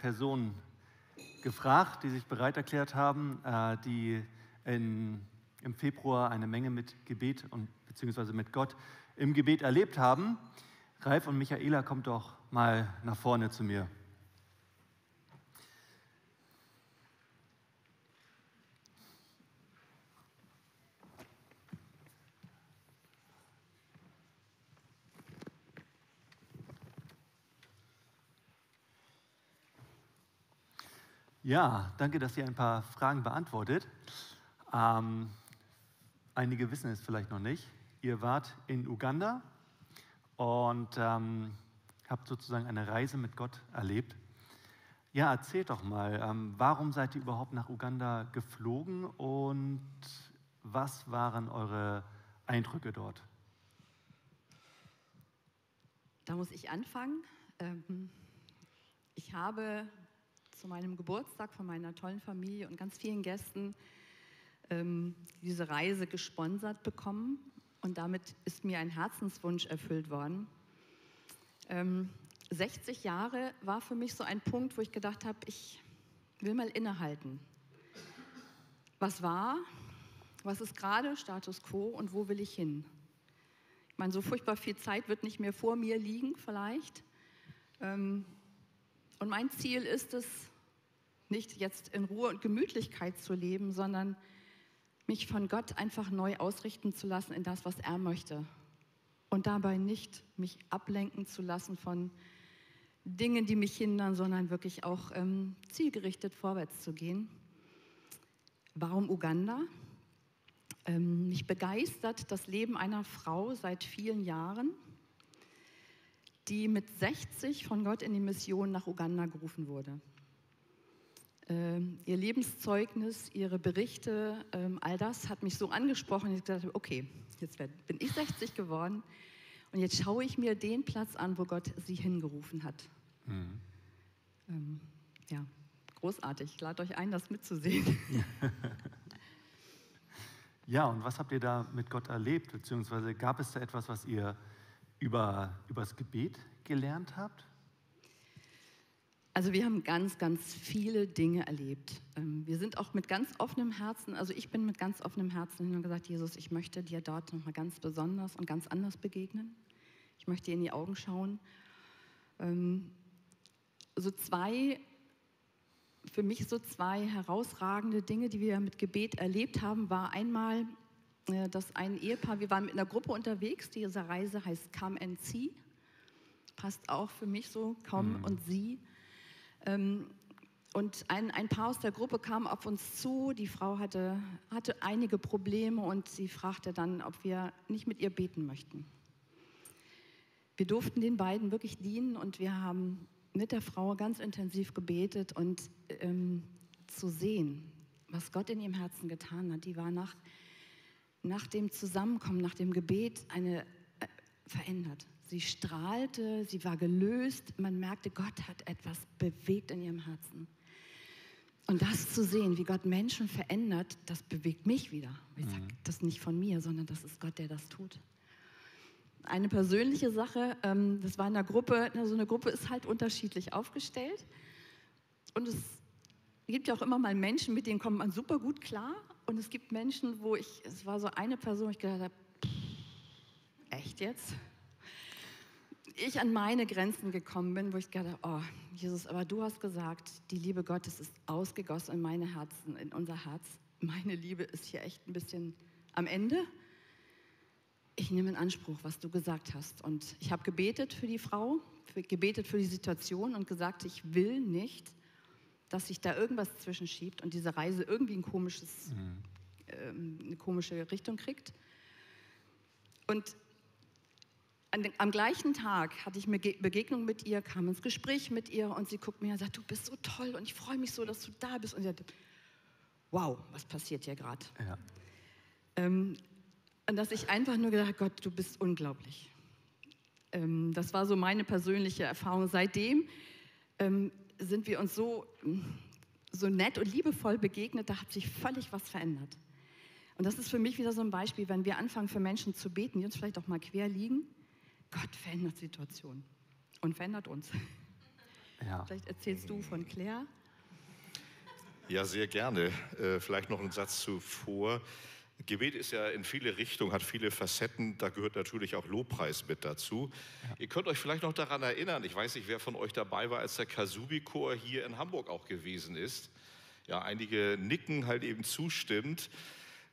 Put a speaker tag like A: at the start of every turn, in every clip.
A: Personen gefragt, die sich bereit erklärt haben, äh, die in, im Februar eine Menge mit Gebet und beziehungsweise mit Gott im Gebet erlebt haben. Ralf und Michaela, kommt doch mal nach vorne zu mir. Ja, danke, dass ihr ein paar Fragen beantwortet. Ähm, einige wissen es vielleicht noch nicht. Ihr wart in Uganda und ähm, habt sozusagen eine Reise mit Gott erlebt. Ja, erzählt doch mal, ähm, warum seid ihr überhaupt nach Uganda geflogen und was waren eure Eindrücke dort?
B: Da muss ich anfangen. Ähm, ich habe zu meinem Geburtstag von meiner tollen Familie und ganz vielen Gästen ähm, diese Reise gesponsert bekommen. Und damit ist mir ein Herzenswunsch erfüllt worden. Ähm, 60 Jahre war für mich so ein Punkt, wo ich gedacht habe, ich will mal innehalten. Was war? Was ist gerade Status quo und wo will ich hin? Ich meine, so furchtbar viel Zeit wird nicht mehr vor mir liegen, vielleicht. Ähm, und mein Ziel ist es, nicht jetzt in Ruhe und Gemütlichkeit zu leben, sondern mich von Gott einfach neu ausrichten zu lassen in das, was er möchte. Und dabei nicht mich ablenken zu lassen von Dingen, die mich hindern, sondern wirklich auch ähm, zielgerichtet vorwärts zu gehen. Warum Uganda? Ähm, mich begeistert das Leben einer Frau seit vielen Jahren, die mit 60 von Gott in die Mission nach Uganda gerufen wurde äh, ihr Lebenszeugnis, ihre Berichte, ähm, all das hat mich so angesprochen, dass ich gesagt habe, okay, jetzt bin ich 60 geworden und jetzt schaue ich mir den Platz an, wo Gott sie hingerufen hat. Mhm. Ähm, ja, großartig. Ich lade euch ein, das mitzusehen.
A: Ja, und was habt ihr da mit Gott erlebt? Beziehungsweise gab es da etwas, was ihr über, übers Gebet gelernt habt?
B: Also wir haben ganz, ganz viele Dinge erlebt. Ähm, wir sind auch mit ganz offenem Herzen, also ich bin mit ganz offenem Herzen hin und gesagt, Jesus, ich möchte dir dort nochmal ganz besonders und ganz anders begegnen. Ich möchte dir in die Augen schauen. Ähm, so zwei, für mich so zwei herausragende Dinge, die wir mit Gebet erlebt haben, war einmal, dass ein Ehepaar, wir waren mit einer Gruppe unterwegs, diese Reise heißt Come and See, passt auch für mich so, Komm mhm. und Sie. Ähm, und ein, ein Paar aus der Gruppe kam auf uns zu. Die Frau hatte, hatte einige Probleme und sie fragte dann, ob wir nicht mit ihr beten möchten. Wir durften den beiden wirklich dienen und wir haben mit der Frau ganz intensiv gebetet und ähm, zu sehen, was Gott in ihrem Herzen getan hat. Die war nach, nach dem Zusammenkommen, nach dem Gebet eine äh, verändert. Sie strahlte, sie war gelöst. Man merkte, Gott hat etwas bewegt in ihrem Herzen. Und das zu sehen, wie Gott Menschen verändert, das bewegt mich wieder. Ich sage, mhm. das nicht von mir, sondern das ist Gott, der das tut. Eine persönliche Sache, ähm, das war in einer Gruppe, so eine Gruppe ist halt unterschiedlich aufgestellt. Und es gibt ja auch immer mal Menschen, mit denen kommt man super gut klar. Und es gibt Menschen, wo ich, es war so eine Person, wo ich gedacht habe, echt jetzt? ich an meine Grenzen gekommen bin, wo ich gedacht habe, oh Jesus, aber du hast gesagt, die Liebe Gottes ist ausgegossen in meine Herzen, in unser Herz. Meine Liebe ist hier echt ein bisschen am Ende. Ich nehme in Anspruch, was du gesagt hast. Und ich habe gebetet für die Frau, für, gebetet für die Situation und gesagt, ich will nicht, dass sich da irgendwas zwischenschiebt und diese Reise irgendwie ein komisches, mhm. ähm, eine komische Richtung kriegt. Und am gleichen Tag hatte ich eine Begegnung mit ihr, kam ins Gespräch mit ihr und sie guckt mir und sagt, du bist so toll und ich freue mich so, dass du da bist. Und sie sagt, wow, was passiert hier gerade? Ja. Ähm, und dass ich einfach nur gedacht Gott, du bist unglaublich. Ähm, das war so meine persönliche Erfahrung. Seitdem ähm, sind wir uns so, so nett und liebevoll begegnet, da hat sich völlig was verändert. Und das ist für mich wieder so ein Beispiel, wenn wir anfangen, für Menschen zu beten, die uns vielleicht auch mal quer liegen, Gott verändert Situationen und verändert uns. Ja. Vielleicht erzählst du von Claire.
C: Ja, sehr gerne. Äh, vielleicht noch einen Satz zuvor. Gebet ist ja in viele Richtungen, hat viele Facetten. Da gehört natürlich auch Lobpreis mit dazu. Ja. Ihr könnt euch vielleicht noch daran erinnern, ich weiß nicht, wer von euch dabei war, als der Kasubi-Chor hier in Hamburg auch gewesen ist. Ja, einige nicken halt eben zustimmt.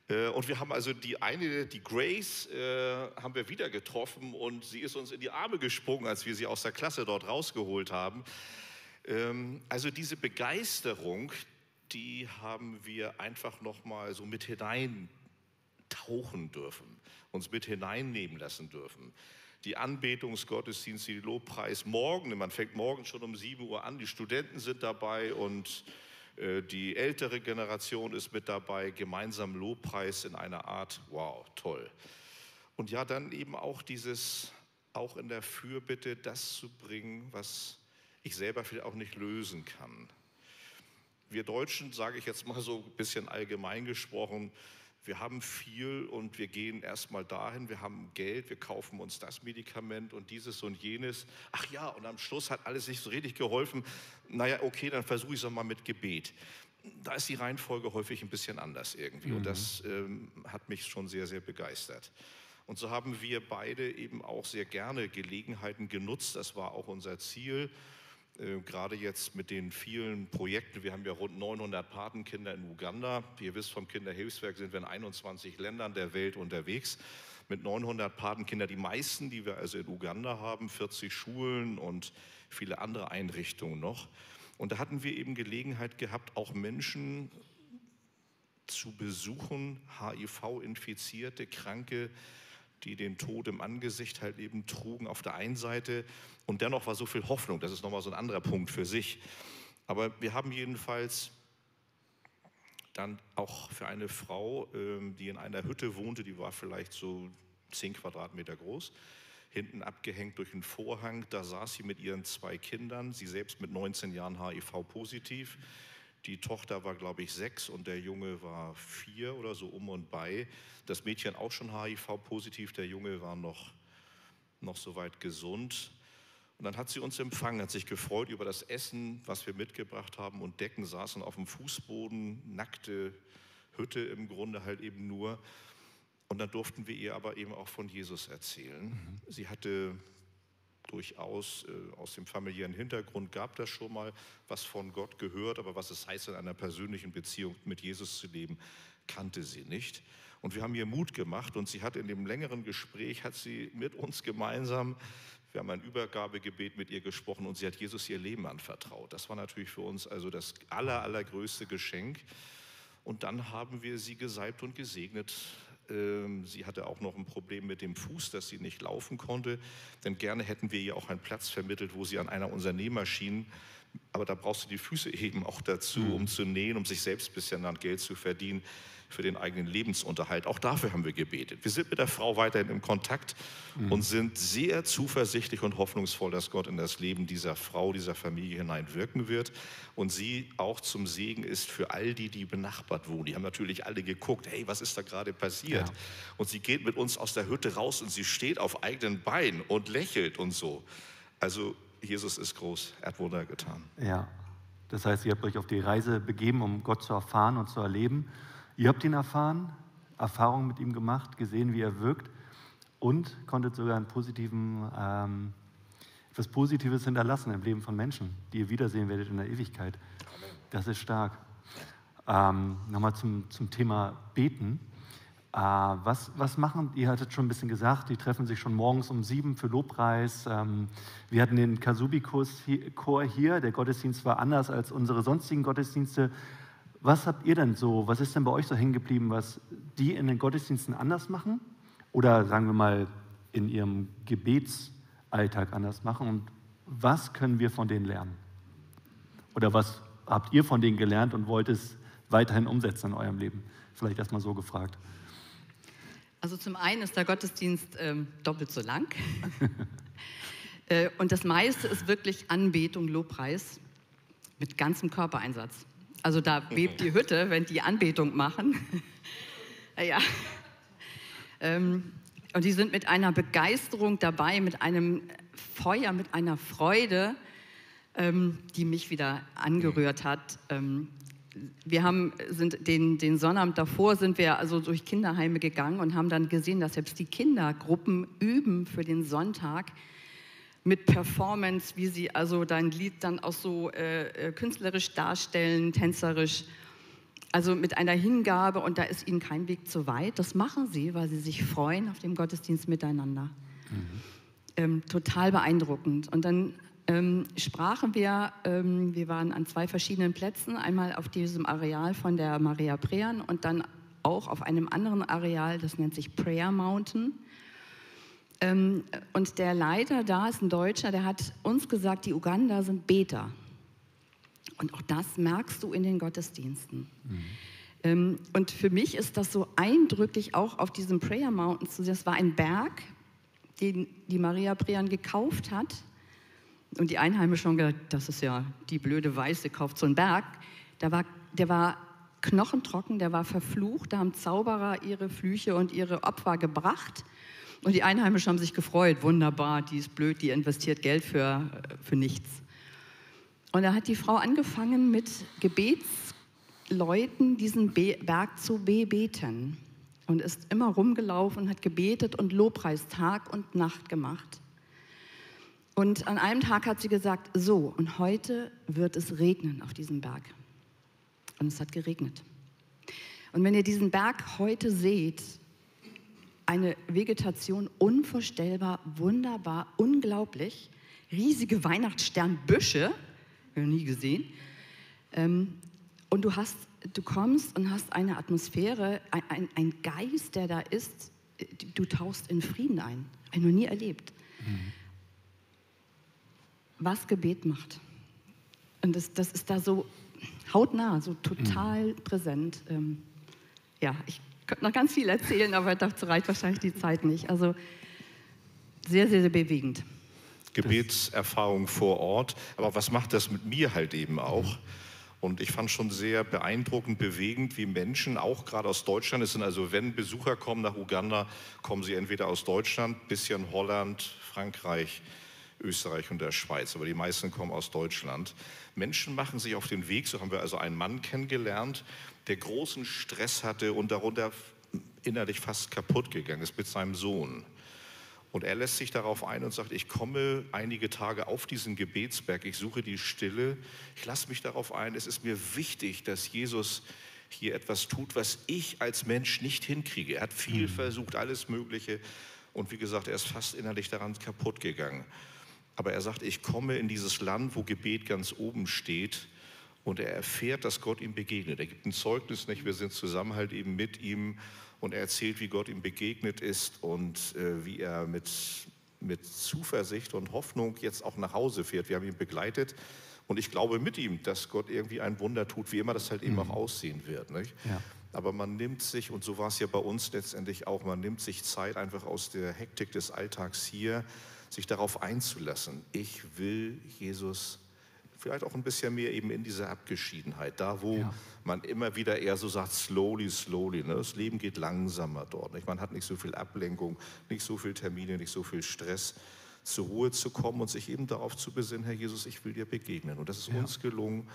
C: Äh, und wir haben also die eine, die Grace, äh, haben wir wieder getroffen und sie ist uns in die Arme gesprungen, als wir sie aus der Klasse dort rausgeholt haben. Ähm, also diese Begeisterung, die haben wir einfach nochmal so mit hinein tauchen dürfen, uns mit hineinnehmen lassen dürfen. Die Anbetungsgottesdienste, die Lobpreis morgen, man fängt morgen schon um 7 Uhr an, die Studenten sind dabei und äh, die ältere Generation ist mit dabei, gemeinsam Lobpreis in einer Art, wow, toll. Und ja, dann eben auch dieses, auch in der Fürbitte, das zu bringen, was ich selber vielleicht auch nicht lösen kann. Wir Deutschen, sage ich jetzt mal so ein bisschen allgemein gesprochen, wir haben viel und wir gehen erstmal dahin, wir haben Geld, wir kaufen uns das Medikament und dieses und jenes. Ach ja, und am Schluss hat alles nicht so richtig geholfen. Naja, okay, dann versuche ich es mal mit Gebet. Da ist die Reihenfolge häufig ein bisschen anders irgendwie mhm. und das ähm, hat mich schon sehr, sehr begeistert. Und so haben wir beide eben auch sehr gerne Gelegenheiten genutzt. Das war auch unser Ziel äh, gerade jetzt mit den vielen Projekten, wir haben ja rund 900 Patenkinder in Uganda. Ihr wisst, vom Kinderhilfswerk sind wir in 21 Ländern der Welt unterwegs. Mit 900 Patenkindern, die meisten, die wir also in Uganda haben, 40 Schulen und viele andere Einrichtungen noch. Und da hatten wir eben Gelegenheit gehabt, auch Menschen zu besuchen, HIV-infizierte, Kranke, die den Tod im Angesicht halt eben trugen auf der einen Seite und dennoch war so viel Hoffnung, das ist nochmal so ein anderer Punkt für sich. Aber wir haben jedenfalls dann auch für eine Frau, ähm, die in einer Hütte wohnte, die war vielleicht so zehn Quadratmeter groß, hinten abgehängt durch einen Vorhang, da saß sie mit ihren zwei Kindern, sie selbst mit 19 Jahren HIV-positiv. Die Tochter war, glaube ich, sechs und der Junge war vier oder so um und bei. Das Mädchen auch schon HIV-positiv, der Junge war noch, noch soweit gesund. Und dann hat sie uns empfangen, hat sich gefreut über das Essen, was wir mitgebracht haben und Decken saßen auf dem Fußboden, nackte Hütte im Grunde halt eben nur. Und dann durften wir ihr aber eben auch von Jesus erzählen. Mhm. Sie hatte durchaus äh, aus dem familiären Hintergrund gab das schon mal was von Gott gehört, aber was es heißt, in einer persönlichen Beziehung mit Jesus zu leben, kannte sie nicht. Und wir haben ihr Mut gemacht und sie hat in dem längeren Gespräch, hat sie mit uns gemeinsam, wir haben ein Übergabegebet mit ihr gesprochen und sie hat Jesus ihr Leben anvertraut. Das war natürlich für uns also das aller, allergrößte Geschenk. Und dann haben wir sie gesalbt und gesegnet sie hatte auch noch ein Problem mit dem Fuß, dass sie nicht laufen konnte. Denn gerne hätten wir ihr auch einen Platz vermittelt, wo sie an einer unserer Nähmaschinen, aber da brauchst du die Füße eben auch dazu, mhm. um zu nähen, um sich selbst ein bisschen an Geld zu verdienen für den eigenen Lebensunterhalt. Auch dafür haben wir gebetet. Wir sind mit der Frau weiterhin im Kontakt mhm. und sind sehr zuversichtlich und hoffnungsvoll, dass Gott in das Leben dieser Frau, dieser Familie hineinwirken wird und sie auch zum Segen ist für all die, die benachbart wohnen. Die haben natürlich alle geguckt, hey, was ist da gerade passiert? Ja. Und sie geht mit uns aus der Hütte raus und sie steht auf eigenen Beinen und lächelt und so. Also Jesus ist groß, er hat Wunder getan.
A: Ja, das heißt, ihr habt euch auf die Reise begeben, um Gott zu erfahren und zu erleben. Ihr habt ihn erfahren, Erfahrungen mit ihm gemacht, gesehen, wie er wirkt und konntet sogar einen positiven, ähm, etwas Positives hinterlassen im Leben von Menschen, die ihr wiedersehen werdet in der Ewigkeit. Das ist stark. Ähm, Nochmal zum, zum Thema Beten. Äh, was, was machen, ihr hattet schon ein bisschen gesagt, die treffen sich schon morgens um sieben für Lobpreis. Ähm, wir hatten den Kasubi-Chor hier, der Gottesdienst war anders als unsere sonstigen Gottesdienste. Was habt ihr denn so, was ist denn bei euch so hängen geblieben, was die in den Gottesdiensten anders machen? Oder sagen wir mal in ihrem Gebetsalltag anders machen? Und was können wir von denen lernen? Oder was habt ihr von denen gelernt und wollt es weiterhin umsetzen in eurem Leben? Vielleicht erstmal so gefragt.
B: Also zum einen ist der Gottesdienst ähm, doppelt so lang. äh, und das meiste ist wirklich Anbetung, Lobpreis mit ganzem Körpereinsatz. Also da bebt die Hütte, wenn die Anbetung machen. ja. Ähm, und die sind mit einer Begeisterung dabei, mit einem Feuer, mit einer Freude. ähm, die mich wieder angerührt hat. Ähm, wir haben, sind den, den Sonnabend davor sind wir also durch Kinderheime gegangen und haben dann gesehen, dass selbst die Kindergruppen üben für den Sonntag mit Performance, wie sie also dein Lied dann auch so äh, äh künstlerisch darstellen, tänzerisch, also mit einer Hingabe und da ist ihnen kein Weg zu weit. Das machen sie, weil sie sich freuen auf dem Gottesdienst miteinander. Mhm. Ähm, total beeindruckend. Und dann ähm, sprachen wir, ähm, wir waren an zwei verschiedenen Plätzen, einmal auf diesem Areal von der Maria Prean und dann auch auf einem anderen Areal, das nennt sich Prayer Mountain. Ähm, und der Leiter da ist ein Deutscher, der hat uns gesagt, die Uganda sind Beter. Und auch das merkst du in den Gottesdiensten. Mhm. Ähm, und für mich ist das so eindrücklich auch auf diesem Prayer Mountain zu sehen. Das war ein Berg, den die Maria Prean gekauft hat und die Einheimischen haben gedacht, das ist ja die blöde Weiße, kauft so einen Berg. Der war, der war knochentrocken, der war verflucht, da haben Zauberer ihre Flüche und ihre Opfer gebracht. Und die Einheimischen haben sich gefreut, wunderbar, die ist blöd, die investiert Geld für, für nichts. Und da hat die Frau angefangen, mit Gebetsleuten diesen Be Berg zu bebeten. Und ist immer rumgelaufen und hat gebetet und Lobpreis Tag und Nacht gemacht. Und an einem Tag hat sie gesagt, so, und heute wird es regnen auf diesem Berg. Und es hat geregnet. Und wenn ihr diesen Berg heute seht, eine Vegetation unvorstellbar, wunderbar, unglaublich, riesige Weihnachtssternbüsche, nie gesehen. Ähm, und du hast, du kommst und hast eine Atmosphäre, ein, ein, ein Geist, der da ist, du tauchst in Frieden ein. Ein noch nie erlebt. Mhm was Gebet macht. Und das, das ist da so hautnah, so total mhm. präsent. Ähm, ja, ich könnte noch ganz viel erzählen, aber dazu reicht wahrscheinlich die Zeit nicht. Also sehr, sehr, sehr bewegend.
C: Gebetserfahrung vor Ort. Aber was macht das mit mir halt eben auch? Und ich fand schon sehr beeindruckend, bewegend, wie Menschen, auch gerade aus Deutschland, es sind also, wenn Besucher kommen nach Uganda, kommen sie entweder aus Deutschland, bisschen Holland, Frankreich, Österreich und der Schweiz, aber die meisten kommen aus Deutschland. Menschen machen sich auf den Weg, so haben wir also einen Mann kennengelernt, der großen Stress hatte und darunter innerlich fast kaputt gegangen ist mit seinem Sohn. Und er lässt sich darauf ein und sagt, ich komme einige Tage auf diesen Gebetsberg, ich suche die Stille, ich lasse mich darauf ein, es ist mir wichtig, dass Jesus hier etwas tut, was ich als Mensch nicht hinkriege. Er hat viel mhm. versucht, alles Mögliche. Und wie gesagt, er ist fast innerlich daran kaputt gegangen. Aber er sagt, ich komme in dieses Land, wo Gebet ganz oben steht. Und er erfährt, dass Gott ihm begegnet. Er gibt ein Zeugnis nicht. Wir sind zusammen halt eben mit ihm. Und er erzählt, wie Gott ihm begegnet ist und äh, wie er mit, mit Zuversicht und Hoffnung jetzt auch nach Hause fährt. Wir haben ihn begleitet. Und ich glaube mit ihm, dass Gott irgendwie ein Wunder tut, wie immer das halt eben mhm. auch aussehen wird. Nicht? Ja. Aber man nimmt sich, und so war es ja bei uns letztendlich auch, man nimmt sich Zeit einfach aus der Hektik des Alltags hier sich darauf einzulassen. Ich will Jesus vielleicht auch ein bisschen mehr eben in dieser Abgeschiedenheit, da wo ja. man immer wieder eher so sagt, slowly, slowly. Ne? Das Leben geht langsamer dort. Nicht? Man hat nicht so viel Ablenkung, nicht so viel Termine, nicht so viel Stress, zur Ruhe zu kommen und sich eben darauf zu besinnen, Herr Jesus, ich will dir begegnen. Und das ist ja. uns gelungen.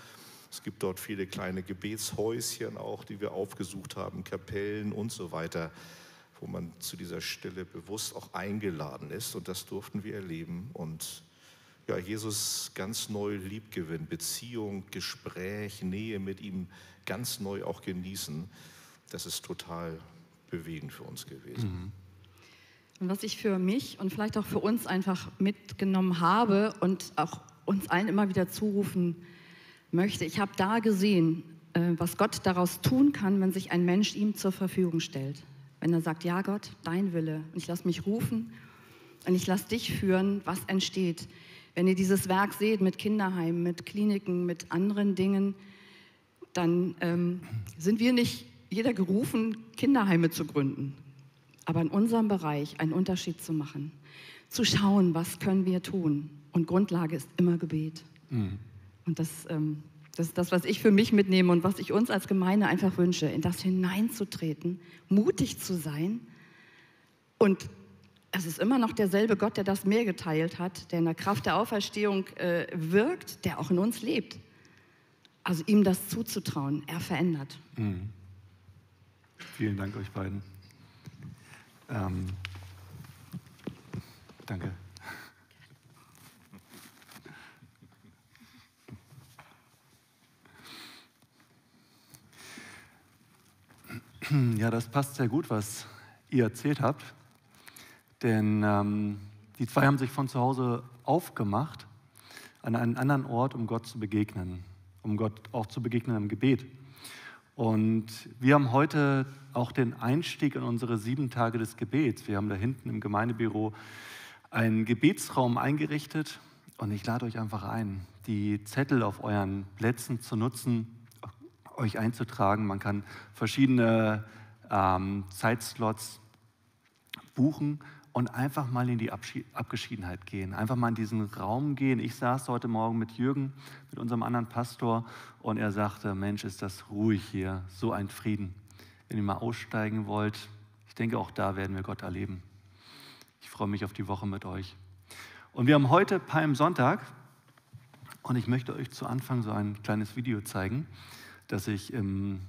C: Es gibt dort viele kleine Gebetshäuschen auch, die wir aufgesucht haben, Kapellen und so weiter wo man zu dieser Stille bewusst auch eingeladen ist. Und das durften wir erleben. Und ja, Jesus ganz neu liebgewinnen, Beziehung, Gespräch, Nähe mit ihm ganz neu auch genießen. Das ist total bewegend für uns gewesen. Mhm.
B: Und was ich für mich und vielleicht auch für uns einfach mitgenommen habe und auch uns allen immer wieder zurufen möchte, ich habe da gesehen, äh, was Gott daraus tun kann, wenn sich ein Mensch ihm zur Verfügung stellt. Wenn er sagt, ja Gott, dein Wille, und ich lasse mich rufen und ich lasse dich führen, was entsteht. Wenn ihr dieses Werk seht mit Kinderheimen, mit Kliniken, mit anderen Dingen, dann ähm, sind wir nicht jeder gerufen, Kinderheime zu gründen, aber in unserem Bereich einen Unterschied zu machen, zu schauen, was können wir tun. Und Grundlage ist immer Gebet. Mhm. Und das ähm, das ist das, was ich für mich mitnehme und was ich uns als Gemeinde einfach wünsche, in das hineinzutreten, mutig zu sein und es ist immer noch derselbe Gott, der das Meer geteilt hat, der in der Kraft der Auferstehung äh, wirkt, der auch in uns lebt. Also ihm das zuzutrauen, er verändert. Mhm.
A: Vielen Dank euch beiden. Ähm, danke. Ja, das passt sehr gut, was ihr erzählt habt. Denn ähm, die zwei haben sich von zu Hause aufgemacht an einen anderen Ort, um Gott zu begegnen, um Gott auch zu begegnen im Gebet. Und wir haben heute auch den Einstieg in unsere sieben Tage des Gebets. Wir haben da hinten im Gemeindebüro einen Gebetsraum eingerichtet und ich lade euch einfach ein, die Zettel auf euren Plätzen zu nutzen, euch einzutragen. Man kann verschiedene ähm, Zeitslots buchen und einfach mal in die Abgeschiedenheit gehen, einfach mal in diesen Raum gehen. Ich saß heute Morgen mit Jürgen, mit unserem anderen Pastor, und er sagte, Mensch, ist das ruhig hier, so ein Frieden. Wenn ihr mal aussteigen wollt, ich denke, auch da werden wir Gott erleben. Ich freue mich auf die Woche mit euch. Und wir haben heute Palmsonntag und ich möchte euch zu Anfang so ein kleines Video zeigen, das ich im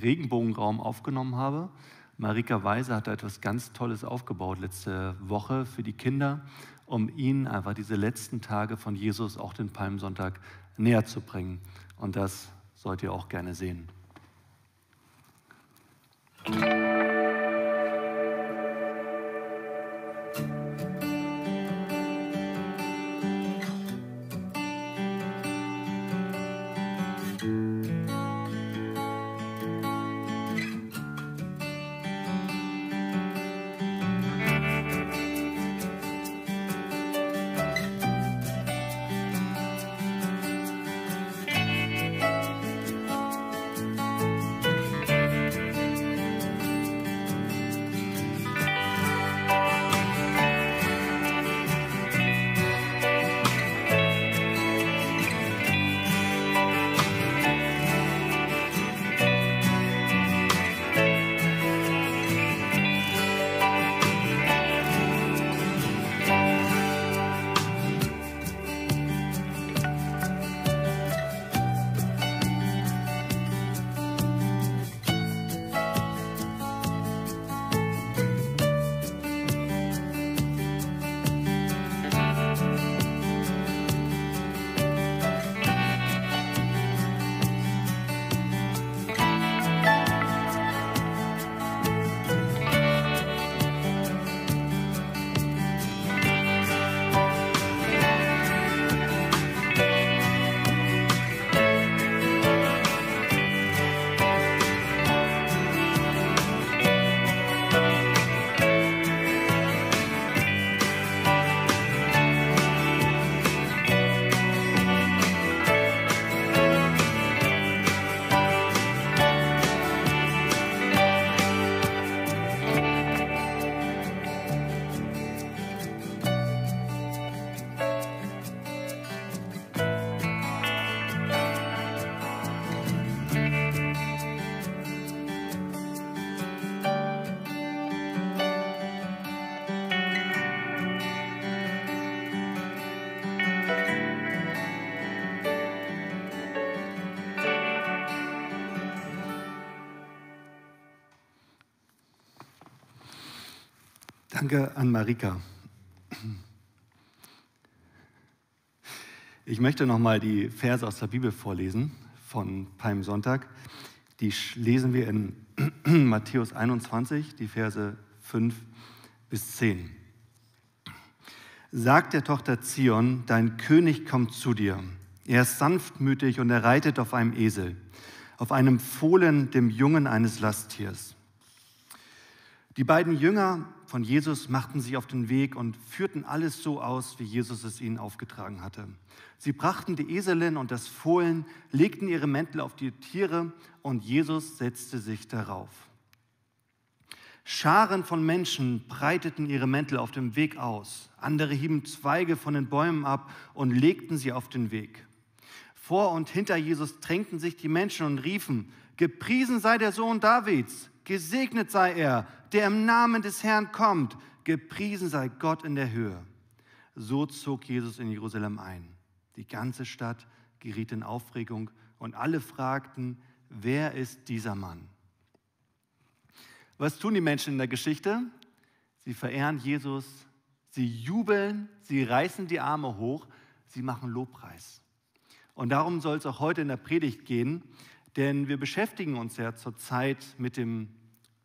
A: Regenbogenraum aufgenommen habe. Marika Weise hat da etwas ganz Tolles aufgebaut letzte Woche für die Kinder, um ihnen einfach diese letzten Tage von Jesus, auch den Palmsonntag, näher zu bringen. Und das sollt ihr auch gerne sehen. Danke an Marika. Ich möchte nochmal die Verse aus der Bibel vorlesen von Palmsonntag. Die lesen wir in Matthäus 21, die Verse 5 bis 10. Sagt der Tochter Zion, dein König kommt zu dir. Er ist sanftmütig und er reitet auf einem Esel, auf einem Fohlen, dem Jungen eines Lasttiers. Die beiden Jünger von Jesus machten sich auf den Weg und führten alles so aus, wie Jesus es ihnen aufgetragen hatte. Sie brachten die Eselin und das Fohlen, legten ihre Mäntel auf die Tiere und Jesus setzte sich darauf. Scharen von Menschen breiteten ihre Mäntel auf dem Weg aus. Andere hieben Zweige von den Bäumen ab und legten sie auf den Weg. Vor und hinter Jesus drängten sich die Menschen und riefen, Gepriesen sei der Sohn Davids, gesegnet sei er, der im Namen des Herrn kommt, gepriesen sei Gott in der Höhe. So zog Jesus in Jerusalem ein. Die ganze Stadt geriet in Aufregung und alle fragten, wer ist dieser Mann? Was tun die Menschen in der Geschichte? Sie verehren Jesus, sie jubeln, sie reißen die Arme hoch, sie machen Lobpreis. Und darum soll es auch heute in der Predigt gehen, denn wir beschäftigen uns ja zurzeit mit dem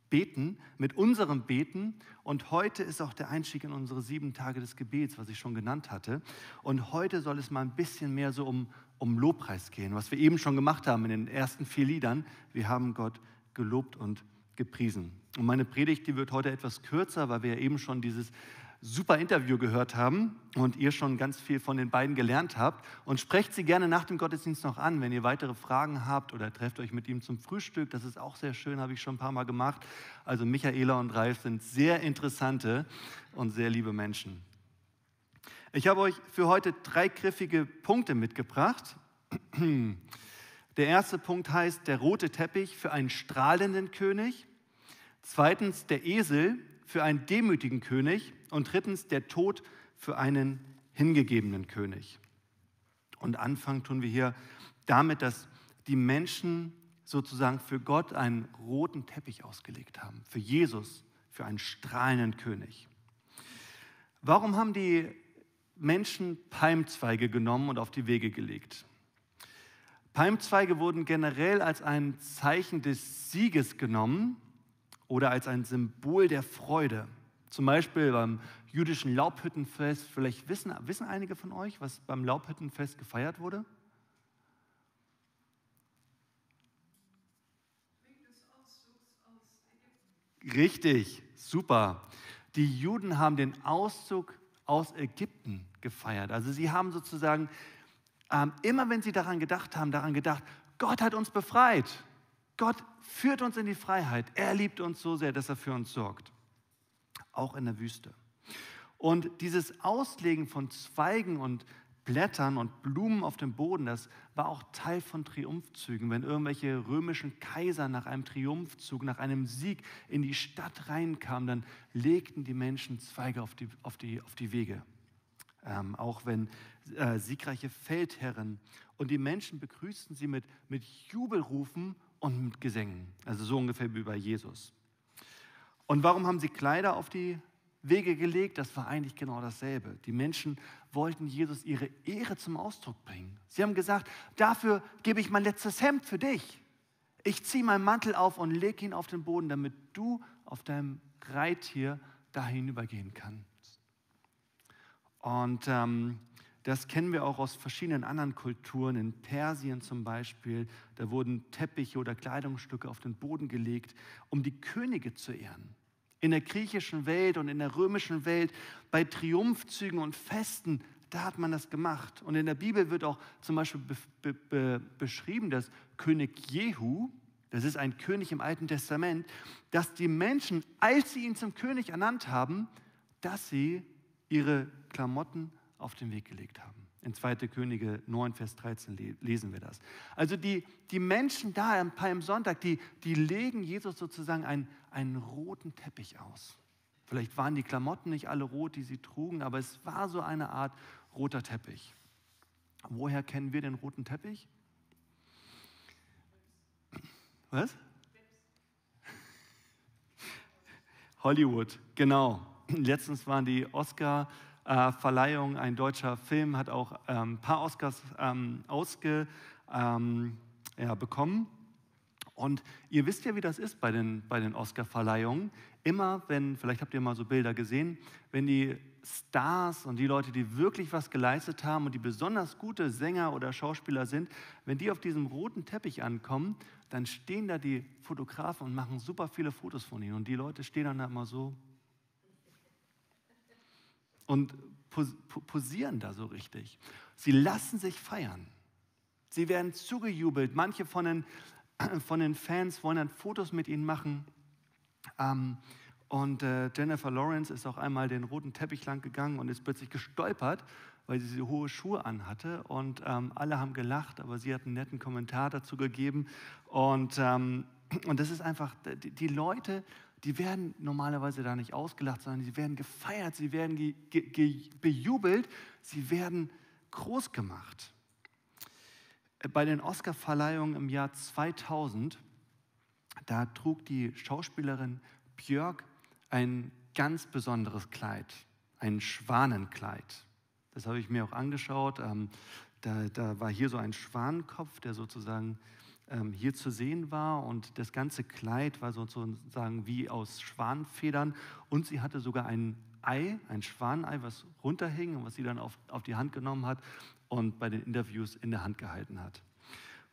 A: Beten, mit unserem Beten. Und heute ist auch der Einstieg in unsere sieben Tage des Gebets, was ich schon genannt hatte. Und heute soll es mal ein bisschen mehr so um, um Lobpreis gehen, was wir eben schon gemacht haben in den ersten vier Liedern. Wir haben Gott gelobt und gepriesen. Und meine Predigt, die wird heute etwas kürzer, weil wir ja eben schon dieses super Interview gehört haben und ihr schon ganz viel von den beiden gelernt habt. Und sprecht sie gerne nach dem Gottesdienst noch an, wenn ihr weitere Fragen habt oder trefft euch mit ihm zum Frühstück. Das ist auch sehr schön, habe ich schon ein paar Mal gemacht. Also Michaela und Ralf sind sehr interessante und sehr liebe Menschen. Ich habe euch für heute drei griffige Punkte mitgebracht. Der erste Punkt heißt der rote Teppich für einen strahlenden König. Zweitens der Esel für einen demütigen König und drittens der Tod für einen hingegebenen König. Und anfangen tun wir hier damit, dass die Menschen sozusagen für Gott einen roten Teppich ausgelegt haben, für Jesus, für einen strahlenden König. Warum haben die Menschen Palmzweige genommen und auf die Wege gelegt? Palmzweige wurden generell als ein Zeichen des Sieges genommen oder als ein Symbol der Freude. Zum Beispiel beim jüdischen Laubhüttenfest. Vielleicht wissen, wissen einige von euch, was beim Laubhüttenfest gefeiert wurde? Richtig, super. Die Juden haben den Auszug aus Ägypten gefeiert. Also sie haben sozusagen, ähm, immer wenn sie daran gedacht haben, daran gedacht, Gott hat uns befreit. Gott führt uns in die Freiheit. Er liebt uns so sehr, dass er für uns sorgt. Auch in der Wüste. Und dieses Auslegen von Zweigen und Blättern und Blumen auf dem Boden, das war auch Teil von Triumphzügen. Wenn irgendwelche römischen Kaiser nach einem Triumphzug, nach einem Sieg in die Stadt reinkamen, dann legten die Menschen Zweige auf die, auf die, auf die Wege. Ähm, auch wenn äh, siegreiche Feldherren und die Menschen begrüßten sie mit, mit Jubelrufen und mit Gesängen. Also so ungefähr wie bei Jesus. Und warum haben sie Kleider auf die Wege gelegt? Das war eigentlich genau dasselbe. Die Menschen wollten Jesus ihre Ehre zum Ausdruck bringen. Sie haben gesagt, dafür gebe ich mein letztes Hemd für dich. Ich ziehe meinen Mantel auf und lege ihn auf den Boden, damit du auf deinem Reittier da hinübergehen kannst. Und ähm, das kennen wir auch aus verschiedenen anderen Kulturen. In Persien zum Beispiel, da wurden Teppiche oder Kleidungsstücke auf den Boden gelegt, um die Könige zu ehren. In der griechischen Welt und in der römischen Welt, bei Triumphzügen und Festen, da hat man das gemacht. Und in der Bibel wird auch zum Beispiel be be be beschrieben, dass König Jehu, das ist ein König im Alten Testament, dass die Menschen, als sie ihn zum König ernannt haben, dass sie ihre Klamotten auf den Weg gelegt haben. In 2. Könige 9, Vers 13 lesen wir das. Also die, die Menschen da am Palmsonntag, die, die legen Jesus sozusagen einen, einen roten Teppich aus. Vielleicht waren die Klamotten nicht alle rot, die sie trugen, aber es war so eine Art roter Teppich. Woher kennen wir den roten Teppich? Was? Hollywood, genau. Letztens waren die Oscar äh, Verleihung. Ein deutscher Film hat auch ein ähm, paar Oscars ähm, ausge, ähm, ja, bekommen. Und ihr wisst ja, wie das ist bei den, bei den Oscar-Verleihungen. Immer, wenn, vielleicht habt ihr mal so Bilder gesehen, wenn die Stars und die Leute, die wirklich was geleistet haben und die besonders gute Sänger oder Schauspieler sind, wenn die auf diesem roten Teppich ankommen, dann stehen da die Fotografen und machen super viele Fotos von ihnen. Und die Leute stehen dann da immer so und posieren da so richtig. Sie lassen sich feiern. Sie werden zugejubelt. Manche von den, von den Fans wollen dann Fotos mit ihnen machen. Ähm, und äh, Jennifer Lawrence ist auch einmal den roten Teppich lang gegangen und ist plötzlich gestolpert, weil sie so hohe Schuhe anhatte. Und ähm, alle haben gelacht, aber sie hat einen netten Kommentar dazu gegeben. Und, ähm, und das ist einfach, die, die Leute, die werden normalerweise da nicht ausgelacht, sondern sie werden gefeiert, sie werden ge ge bejubelt, sie werden groß gemacht. Bei den Oscarverleihungen im Jahr 2000, da trug die Schauspielerin Björk ein ganz besonderes Kleid, ein Schwanenkleid. Das habe ich mir auch angeschaut. Ähm, da, da war hier so ein Schwanenkopf, der sozusagen ähm, hier zu sehen war und das ganze Kleid war sozusagen wie aus Schwanfedern und sie hatte sogar ein Ei, ein Schwanenei, was runterhing und was sie dann auf, auf die Hand genommen hat und bei den Interviews in der Hand gehalten hat.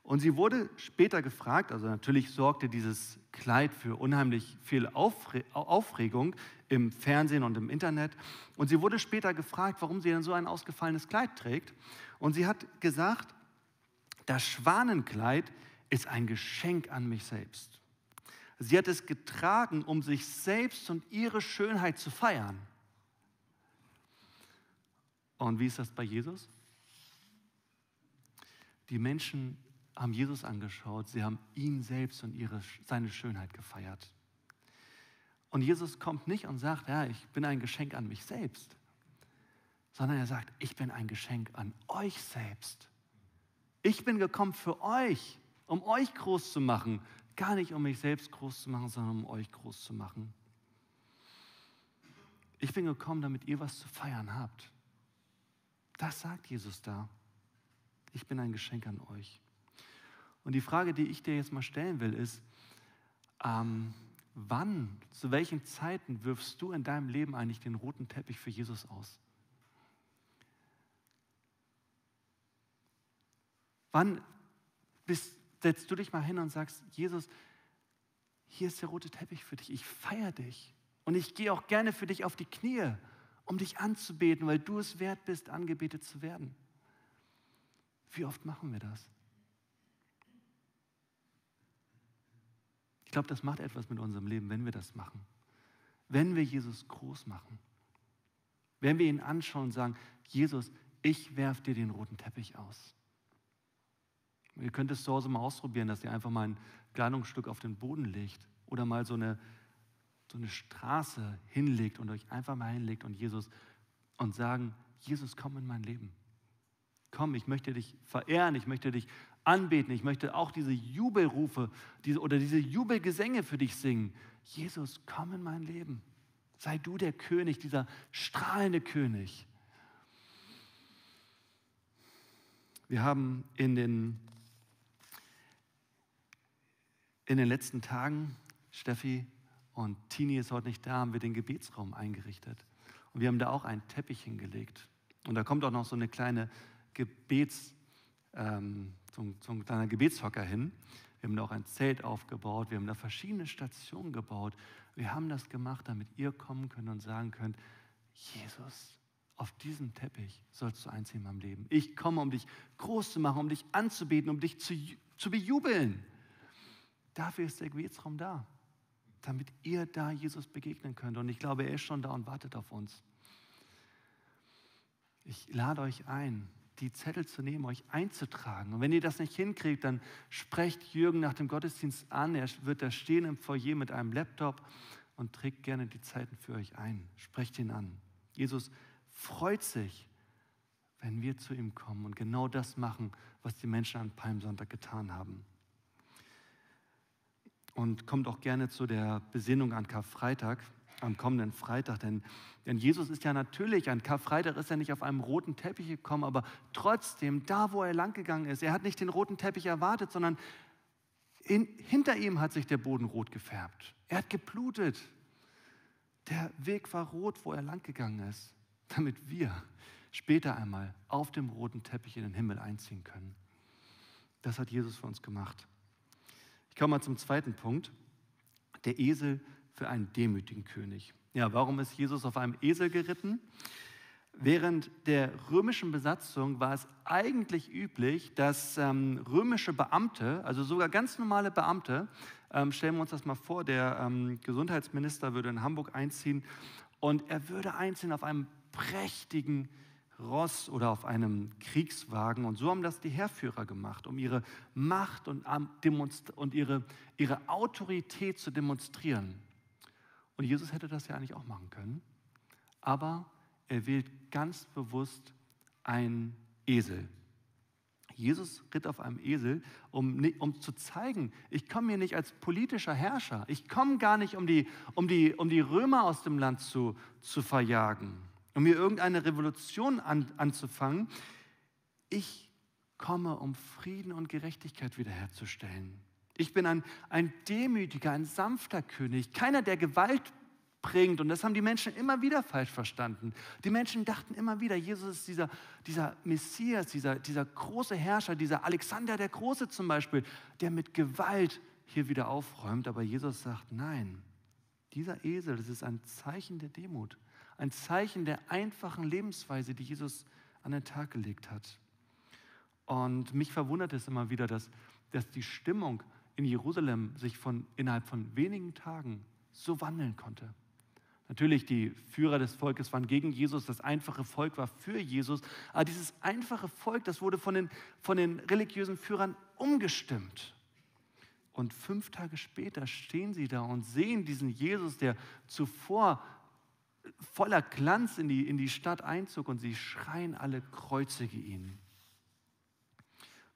A: Und sie wurde später gefragt, also natürlich sorgte dieses Kleid für unheimlich viel Aufre Aufregung im Fernsehen und im Internet. Und sie wurde später gefragt, warum sie denn so ein ausgefallenes Kleid trägt. Und sie hat gesagt, das Schwanenkleid ist ein Geschenk an mich selbst. Sie hat es getragen, um sich selbst und ihre Schönheit zu feiern. Und wie ist das bei Jesus? Die Menschen haben Jesus angeschaut, sie haben ihn selbst und ihre, seine Schönheit gefeiert. Und Jesus kommt nicht und sagt, ja, ich bin ein Geschenk an mich selbst, sondern er sagt, ich bin ein Geschenk an euch selbst. Ich bin gekommen für euch, um euch groß zu machen, gar nicht um mich selbst groß zu machen, sondern um euch groß zu machen. Ich bin gekommen, damit ihr was zu feiern habt. Das sagt Jesus da. Ich bin ein Geschenk an euch. Und die Frage, die ich dir jetzt mal stellen will, ist, ähm, wann, zu welchen Zeiten wirfst du in deinem Leben eigentlich den roten Teppich für Jesus aus? Wann bist, setzt du dich mal hin und sagst, Jesus, hier ist der rote Teppich für dich, ich feiere dich und ich gehe auch gerne für dich auf die Knie, um dich anzubeten, weil du es wert bist, angebetet zu werden. Wie oft machen wir das? Ich glaube, das macht etwas mit unserem Leben, wenn wir das machen. Wenn wir Jesus groß machen. Wenn wir ihn anschauen und sagen, Jesus, ich werfe dir den roten Teppich aus. Ihr könnt es zu Hause mal ausprobieren, dass ihr einfach mal ein Kleidungsstück auf den Boden legt oder mal so eine, so eine Straße hinlegt und euch einfach mal hinlegt und Jesus und sagen, Jesus, komm in mein Leben. Komm, ich möchte dich verehren, ich möchte dich anbeten. Ich möchte auch diese Jubelrufe diese, oder diese Jubelgesänge für dich singen. Jesus, komm in mein Leben. Sei du der König, dieser strahlende König. Wir haben in den, in den letzten Tagen, Steffi und Tini ist heute nicht da, haben wir den Gebetsraum eingerichtet. Und wir haben da auch einen Teppich hingelegt. Und da kommt auch noch so eine kleine Gebets, ähm, so, so ein kleiner Gebetshocker hin. Wir haben da auch ein Zelt aufgebaut, wir haben da verschiedene Stationen gebaut. Wir haben das gemacht, damit ihr kommen könnt und sagen könnt, Jesus, auf diesem Teppich sollst du einziehen in meinem Leben. Ich komme, um dich groß zu machen, um dich anzubeten, um dich zu, zu bejubeln. Dafür ist der Gebetsraum da, damit ihr da Jesus begegnen könnt. Und ich glaube, er ist schon da und wartet auf uns. Ich lade euch ein, die Zettel zu nehmen, euch einzutragen. Und wenn ihr das nicht hinkriegt, dann sprecht Jürgen nach dem Gottesdienst an. Er wird da stehen im Foyer mit einem Laptop und trägt gerne die Zeiten für euch ein. Sprecht ihn an. Jesus freut sich, wenn wir zu ihm kommen und genau das machen, was die Menschen an Palmsonntag getan haben. Und kommt auch gerne zu der Besinnung an Karfreitag am kommenden Freitag. Denn, denn Jesus ist ja natürlich, an Karfreitag ist er nicht auf einem roten Teppich gekommen, aber trotzdem, da wo er langgegangen ist, er hat nicht den roten Teppich erwartet, sondern in, hinter ihm hat sich der Boden rot gefärbt. Er hat geblutet. Der Weg war rot, wo er langgegangen ist, damit wir später einmal auf dem roten Teppich in den Himmel einziehen können. Das hat Jesus für uns gemacht. Ich komme mal zum zweiten Punkt. Der Esel für einen demütigen König. Ja, warum ist Jesus auf einem Esel geritten? Während der römischen Besatzung war es eigentlich üblich, dass ähm, römische Beamte, also sogar ganz normale Beamte, ähm, stellen wir uns das mal vor, der ähm, Gesundheitsminister würde in Hamburg einziehen und er würde einziehen auf einem prächtigen Ross oder auf einem Kriegswagen. Und so haben das die Heerführer gemacht, um ihre Macht und, und ihre, ihre Autorität zu demonstrieren. Und Jesus hätte das ja eigentlich auch machen können. Aber er wählt ganz bewusst einen Esel. Jesus ritt auf einem Esel, um, um zu zeigen, ich komme hier nicht als politischer Herrscher. Ich komme gar nicht, um die, um, die, um die Römer aus dem Land zu, zu verjagen, um hier irgendeine Revolution an, anzufangen. Ich komme, um Frieden und Gerechtigkeit wiederherzustellen. Ich bin ein, ein demütiger, ein sanfter König, keiner, der Gewalt bringt. Und das haben die Menschen immer wieder falsch verstanden. Die Menschen dachten immer wieder, Jesus ist dieser, dieser Messias, dieser, dieser große Herrscher, dieser Alexander der Große zum Beispiel, der mit Gewalt hier wieder aufräumt. Aber Jesus sagt, nein, dieser Esel, das ist ein Zeichen der Demut, ein Zeichen der einfachen Lebensweise, die Jesus an den Tag gelegt hat. Und mich verwundert es immer wieder, dass, dass die Stimmung in Jerusalem sich von, innerhalb von wenigen Tagen so wandeln konnte. Natürlich, die Führer des Volkes waren gegen Jesus, das einfache Volk war für Jesus, aber dieses einfache Volk, das wurde von den, von den religiösen Führern umgestimmt. Und fünf Tage später stehen sie da und sehen diesen Jesus, der zuvor voller Glanz in die, in die Stadt einzog und sie schreien alle, kreuzige ihn.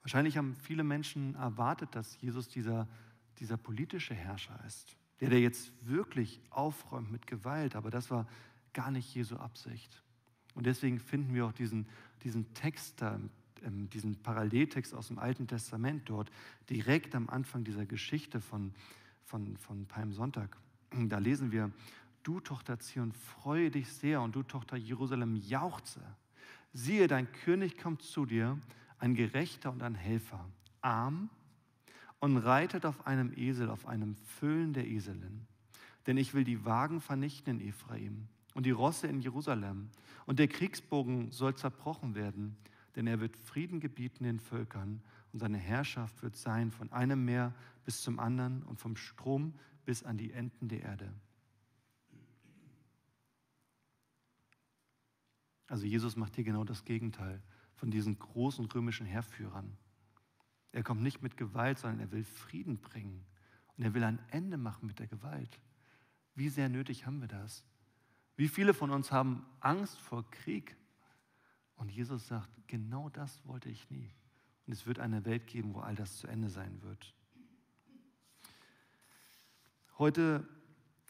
A: Wahrscheinlich haben viele Menschen erwartet, dass Jesus dieser, dieser politische Herrscher ist der, der jetzt wirklich aufräumt mit Gewalt, aber das war gar nicht Jesu Absicht. Und deswegen finden wir auch diesen, diesen Text da, diesen Paralleltext aus dem Alten Testament dort, direkt am Anfang dieser Geschichte von, von, von Palmsonntag. Da lesen wir, du Tochter Zion, freue dich sehr und du Tochter Jerusalem, jauchze. Siehe, dein König kommt zu dir, ein Gerechter und ein Helfer, arm und reitet auf einem Esel, auf einem Füllen der Eselin. Denn ich will die Wagen vernichten in Ephraim und die Rosse in Jerusalem. Und der Kriegsbogen soll zerbrochen werden, denn er wird Frieden gebieten den Völkern und seine Herrschaft wird sein von einem Meer bis zum anderen und vom Strom bis an die Enden der Erde. Also Jesus macht hier genau das Gegenteil von diesen großen römischen Heerführern. Er kommt nicht mit Gewalt, sondern er will Frieden bringen. Und er will ein Ende machen mit der Gewalt. Wie sehr nötig haben wir das? Wie viele von uns haben Angst vor Krieg? Und Jesus sagt, genau das wollte ich nie. Und es wird eine Welt geben, wo all das zu Ende sein wird. Heute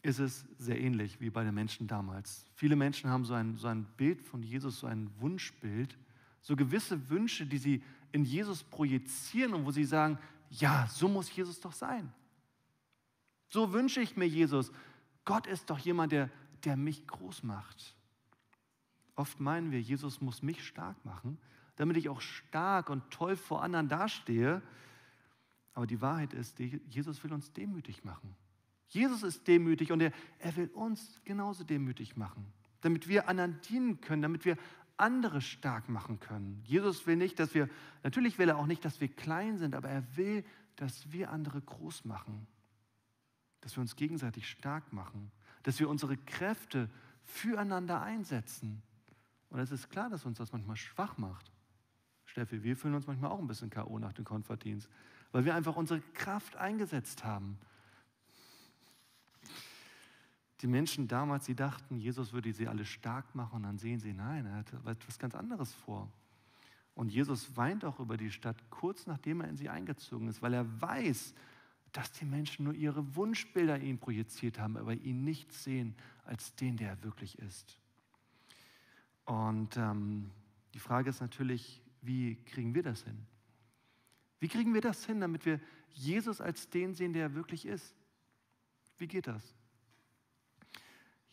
A: ist es sehr ähnlich wie bei den Menschen damals. Viele Menschen haben so ein, so ein Bild von Jesus, so ein Wunschbild, so gewisse Wünsche, die sie in Jesus projizieren und wo sie sagen, ja, so muss Jesus doch sein. So wünsche ich mir Jesus. Gott ist doch jemand, der, der mich groß macht. Oft meinen wir, Jesus muss mich stark machen, damit ich auch stark und toll vor anderen dastehe. Aber die Wahrheit ist, Jesus will uns demütig machen. Jesus ist demütig und er, er will uns genauso demütig machen, damit wir anderen dienen können, damit wir andere stark machen können. Jesus will nicht, dass wir, natürlich will er auch nicht, dass wir klein sind, aber er will, dass wir andere groß machen. Dass wir uns gegenseitig stark machen. Dass wir unsere Kräfte füreinander einsetzen. Und es ist klar, dass uns das manchmal schwach macht. Steffi, wir fühlen uns manchmal auch ein bisschen K.O. nach dem Konferdienst, weil wir einfach unsere Kraft eingesetzt haben. Die Menschen damals, sie dachten, Jesus würde sie alle stark machen und dann sehen sie, nein, er hat etwas ganz anderes vor. Und Jesus weint auch über die Stadt kurz nachdem er in sie eingezogen ist, weil er weiß, dass die Menschen nur ihre Wunschbilder ihn projiziert haben, aber ihn nicht sehen als den, der er wirklich ist. Und ähm, die Frage ist natürlich, wie kriegen wir das hin? Wie kriegen wir das hin, damit wir Jesus als den sehen, der er wirklich ist? Wie geht das?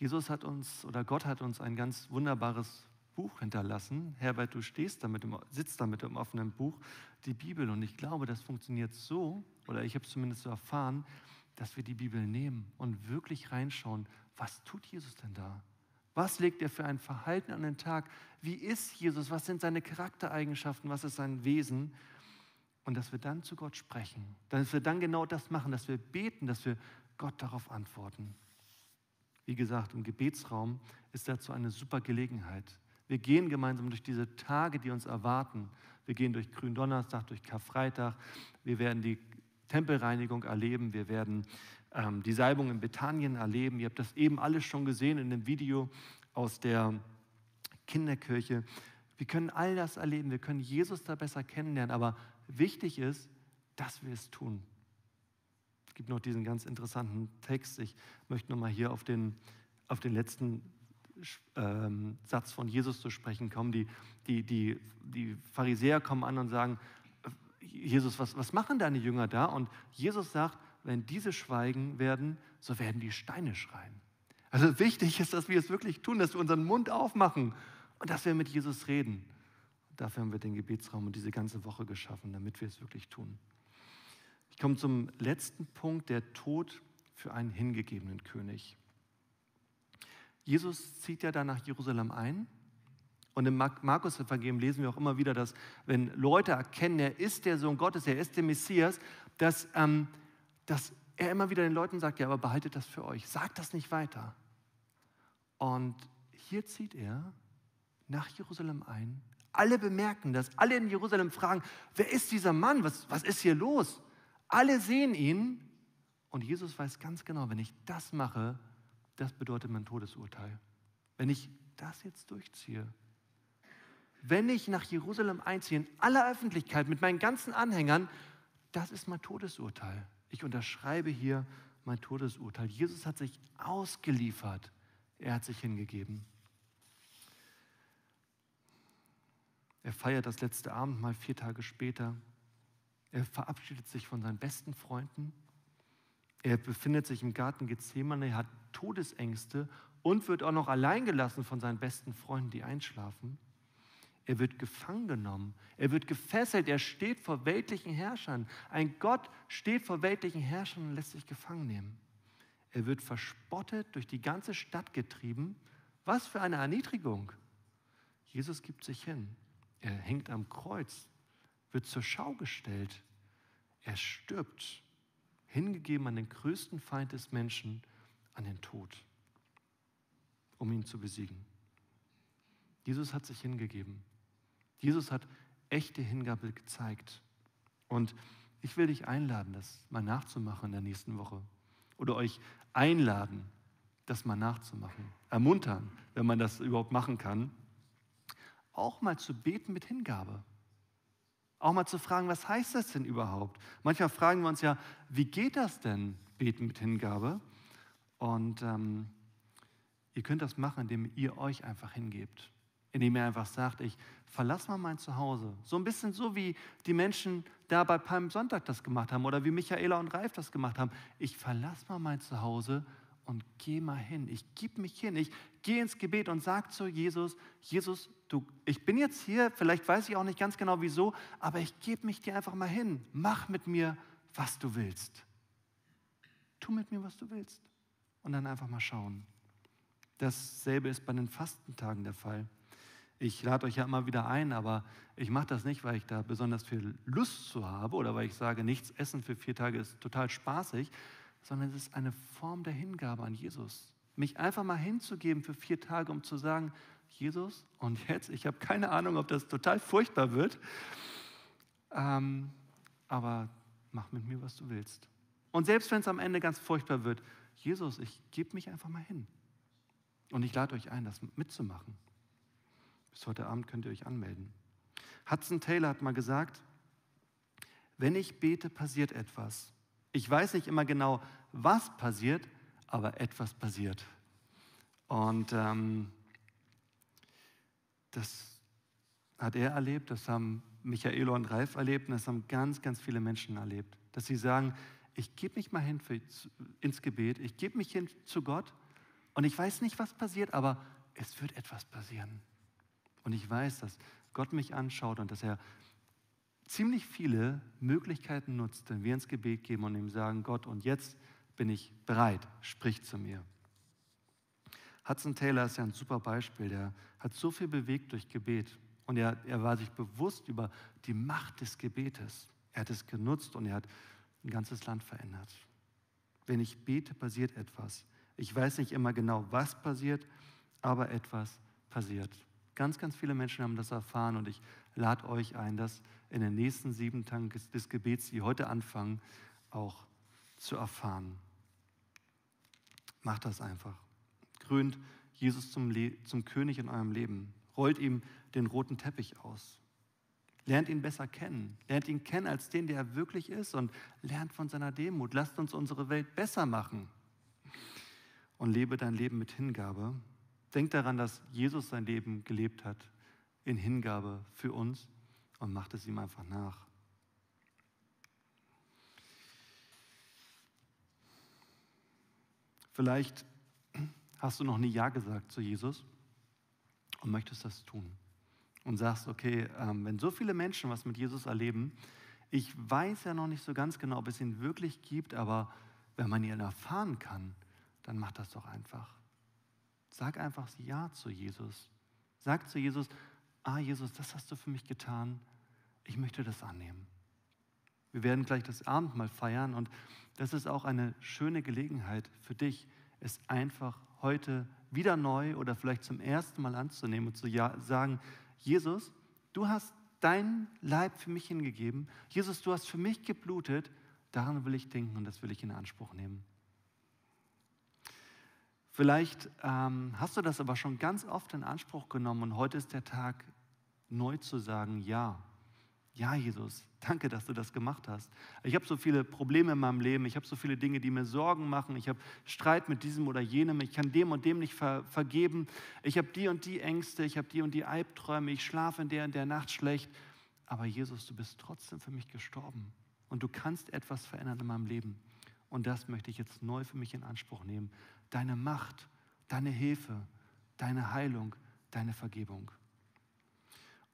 A: Jesus hat uns oder Gott hat uns ein ganz wunderbares Buch hinterlassen. Herbert, du stehst da mit sitzt da mit dem offenen Buch, die Bibel. Und ich glaube, das funktioniert so, oder ich habe es zumindest so erfahren, dass wir die Bibel nehmen und wirklich reinschauen, was tut Jesus denn da? Was legt er für ein Verhalten an den Tag? Wie ist Jesus? Was sind seine Charaktereigenschaften? Was ist sein Wesen? Und dass wir dann zu Gott sprechen. Dass wir dann genau das machen, dass wir beten, dass wir Gott darauf antworten. Wie gesagt, im Gebetsraum ist dazu eine super Gelegenheit. Wir gehen gemeinsam durch diese Tage, die uns erwarten. Wir gehen durch Gründonnerstag, durch Karfreitag. Wir werden die Tempelreinigung erleben, wir werden ähm, die Salbung in Bethanien erleben. Ihr habt das eben alles schon gesehen in dem Video aus der Kinderkirche. Wir können all das erleben, wir können Jesus da besser kennenlernen, aber wichtig ist, dass wir es tun. Es gibt noch diesen ganz interessanten Text. Ich möchte nochmal hier auf den, auf den letzten ähm, Satz von Jesus zu sprechen kommen. Die, die, die, die Pharisäer kommen an und sagen, Jesus, was, was machen deine Jünger da? Und Jesus sagt, wenn diese schweigen werden, so werden die Steine schreien. Also wichtig ist, dass wir es wirklich tun, dass wir unseren Mund aufmachen und dass wir mit Jesus reden. Dafür haben wir den Gebetsraum und diese ganze Woche geschaffen, damit wir es wirklich tun. Ich komme zum letzten Punkt, der Tod für einen hingegebenen König. Jesus zieht ja da nach Jerusalem ein. Und im Markus-Evangelium lesen wir auch immer wieder, dass wenn Leute erkennen, er ist der Sohn Gottes, er ist der Messias, dass, ähm, dass er immer wieder den Leuten sagt, ja, aber behaltet das für euch, sagt das nicht weiter. Und hier zieht er nach Jerusalem ein. Alle bemerken das, alle in Jerusalem fragen, wer ist dieser Mann, was, was ist hier los? Alle sehen ihn und Jesus weiß ganz genau, wenn ich das mache, das bedeutet mein Todesurteil. Wenn ich das jetzt durchziehe, wenn ich nach Jerusalem einziehe, in aller Öffentlichkeit mit meinen ganzen Anhängern, das ist mein Todesurteil. Ich unterschreibe hier mein Todesurteil. Jesus hat sich ausgeliefert. Er hat sich hingegeben. Er feiert das letzte Abendmahl vier Tage später. Er verabschiedet sich von seinen besten Freunden. Er befindet sich im Garten Gethsemane, er hat Todesängste und wird auch noch allein gelassen von seinen besten Freunden, die einschlafen. Er wird gefangen genommen, er wird gefesselt, er steht vor weltlichen Herrschern. Ein Gott steht vor weltlichen Herrschern und lässt sich gefangen nehmen. Er wird verspottet, durch die ganze Stadt getrieben. Was für eine Erniedrigung. Jesus gibt sich hin. Er hängt am Kreuz, wird zur Schau gestellt. Er stirbt hingegeben an den größten Feind des Menschen, an den Tod, um ihn zu besiegen. Jesus hat sich hingegeben. Jesus hat echte Hingabe gezeigt. Und ich will dich einladen, das mal nachzumachen in der nächsten Woche. Oder euch einladen, das mal nachzumachen. Ermuntern, wenn man das überhaupt machen kann. Auch mal zu beten mit Hingabe. Auch mal zu fragen, was heißt das denn überhaupt? Manchmal fragen wir uns ja, wie geht das denn, beten mit Hingabe? Und ähm, ihr könnt das machen, indem ihr euch einfach hingebt. Indem ihr einfach sagt, ich verlasse mal mein Zuhause. So ein bisschen so, wie die Menschen da bei Palmsonntag das gemacht haben oder wie Michaela und Ralf das gemacht haben. Ich verlasse mal mein Zuhause und gehe mal hin. Ich gebe mich hin. Ich gehe ins Gebet und sage zu Jesus, Jesus, du, ich bin jetzt hier, vielleicht weiß ich auch nicht ganz genau wieso, aber ich gebe mich dir einfach mal hin. Mach mit mir, was du willst. Tu mit mir, was du willst. Und dann einfach mal schauen. Dasselbe ist bei den Fastentagen der Fall. Ich lade euch ja immer wieder ein, aber ich mache das nicht, weil ich da besonders viel Lust zu habe oder weil ich sage, nichts essen für vier Tage ist total spaßig, sondern es ist eine Form der Hingabe an Jesus. Mich einfach mal hinzugeben für vier Tage, um zu sagen, Jesus, und jetzt, ich habe keine Ahnung, ob das total furchtbar wird, ähm, aber mach mit mir, was du willst. Und selbst wenn es am Ende ganz furchtbar wird, Jesus, ich gebe mich einfach mal hin. Und ich lade euch ein, das mitzumachen. Bis heute Abend könnt ihr euch anmelden. Hudson Taylor hat mal gesagt, wenn ich bete, passiert etwas. Ich weiß nicht immer genau, was passiert, aber etwas passiert. Und ähm, das hat er erlebt, das haben Michael und Ralf erlebt und das haben ganz, ganz viele Menschen erlebt. Dass sie sagen, ich gebe mich mal hin für, ins Gebet, ich gebe mich hin zu Gott und ich weiß nicht, was passiert, aber es wird etwas passieren. Und ich weiß, dass Gott mich anschaut und dass er ziemlich viele Möglichkeiten nutzt, wenn wir ins Gebet gehen und ihm sagen, Gott, und jetzt bin ich bereit, sprich zu mir. Hudson Taylor ist ja ein super Beispiel, der hat so viel bewegt durch Gebet und er, er war sich bewusst über die Macht des Gebetes. Er hat es genutzt und er hat ein ganzes Land verändert. Wenn ich bete, passiert etwas. Ich weiß nicht immer genau, was passiert, aber etwas passiert. Ganz, ganz viele Menschen haben das erfahren und ich lade euch ein, das in den nächsten sieben Tagen des Gebets, die heute anfangen, auch zu erfahren. Macht das einfach. Krönt Jesus zum, zum König in eurem Leben. Rollt ihm den roten Teppich aus. Lernt ihn besser kennen. Lernt ihn kennen als den, der er wirklich ist und lernt von seiner Demut. Lasst uns unsere Welt besser machen. Und lebe dein Leben mit Hingabe. Denk daran, dass Jesus sein Leben gelebt hat in Hingabe für uns und macht es ihm einfach nach. Vielleicht hast du noch nie Ja gesagt zu Jesus und möchtest das tun. Und sagst, okay, ähm, wenn so viele Menschen was mit Jesus erleben, ich weiß ja noch nicht so ganz genau, ob es ihn wirklich gibt, aber wenn man ihn erfahren kann, dann mach das doch einfach. Sag einfach Ja zu Jesus. Sag zu Jesus, ah Jesus, das hast du für mich getan, ich möchte das annehmen. Wir werden gleich das Abendmahl feiern und das ist auch eine schöne Gelegenheit für dich, es einfach heute wieder neu oder vielleicht zum ersten Mal anzunehmen und zu sagen, Jesus, du hast deinen Leib für mich hingegeben. Jesus, du hast für mich geblutet. Daran will ich denken und das will ich in Anspruch nehmen. Vielleicht ähm, hast du das aber schon ganz oft in Anspruch genommen und heute ist der Tag, neu zu sagen, ja, ja, Jesus, danke, dass du das gemacht hast. Ich habe so viele Probleme in meinem Leben, ich habe so viele Dinge, die mir Sorgen machen, ich habe Streit mit diesem oder jenem, ich kann dem und dem nicht ver vergeben, ich habe die und die Ängste, ich habe die und die Albträume, ich schlafe in der und der Nacht schlecht. Aber Jesus, du bist trotzdem für mich gestorben und du kannst etwas verändern in meinem Leben. Und das möchte ich jetzt neu für mich in Anspruch nehmen. Deine Macht, deine Hilfe, deine Heilung, deine Vergebung.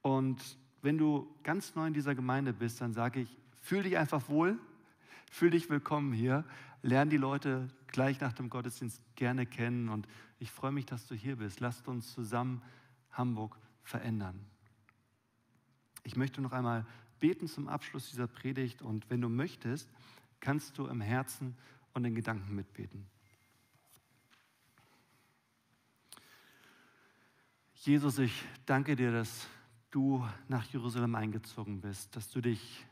A: Und wenn du ganz neu in dieser Gemeinde bist, dann sage ich, fühl dich einfach wohl, fühl dich willkommen hier, lern die Leute gleich nach dem Gottesdienst gerne kennen und ich freue mich, dass du hier bist. Lasst uns zusammen Hamburg verändern. Ich möchte noch einmal beten zum Abschluss dieser Predigt und wenn du möchtest, kannst du im Herzen und in Gedanken mitbeten. Jesus, ich danke dir, dass du nach Jerusalem eingezogen bist, dass du dich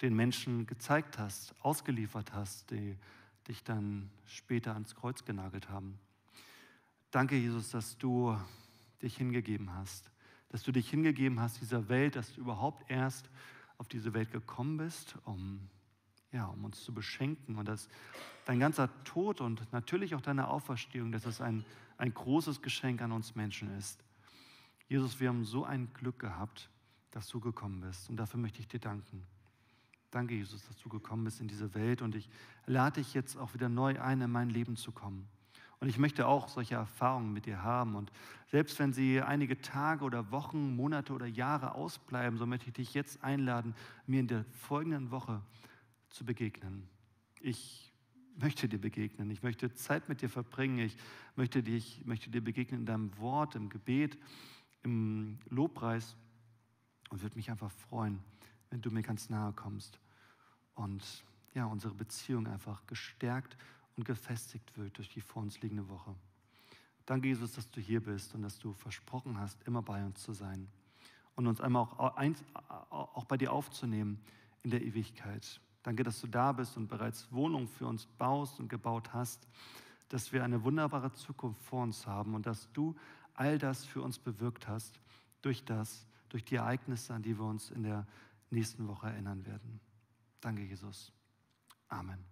A: den Menschen gezeigt hast, ausgeliefert hast, die dich dann später ans Kreuz genagelt haben. Danke, Jesus, dass du dich hingegeben hast, dass du dich hingegeben hast dieser Welt, dass du überhaupt erst auf diese Welt gekommen bist, um, ja, um uns zu beschenken und dass dein ganzer Tod und natürlich auch deine Auferstehung, dass es ein, ein großes Geschenk an uns Menschen ist. Jesus, wir haben so ein Glück gehabt, dass du gekommen bist. Und dafür möchte ich dir danken. Danke, Jesus, dass du gekommen bist in diese Welt. Und ich lade dich jetzt auch wieder neu ein, in mein Leben zu kommen. Und ich möchte auch solche Erfahrungen mit dir haben. Und selbst wenn sie einige Tage oder Wochen, Monate oder Jahre ausbleiben, so möchte ich dich jetzt einladen, mir in der folgenden Woche zu begegnen. Ich möchte dir begegnen. Ich möchte Zeit mit dir verbringen. Ich möchte, dich, möchte dir begegnen in deinem Wort, im Gebet im Lobpreis und würde mich einfach freuen, wenn du mir ganz nahe kommst und ja, unsere Beziehung einfach gestärkt und gefestigt wird durch die vor uns liegende Woche. Danke, Jesus, dass du hier bist und dass du versprochen hast, immer bei uns zu sein und uns einmal auch, eins, auch bei dir aufzunehmen in der Ewigkeit. Danke, dass du da bist und bereits Wohnung für uns baust und gebaut hast, dass wir eine wunderbare Zukunft vor uns haben und dass du all das für uns bewirkt hast durch das, durch die Ereignisse, an die wir uns in der nächsten Woche erinnern werden. Danke, Jesus. Amen.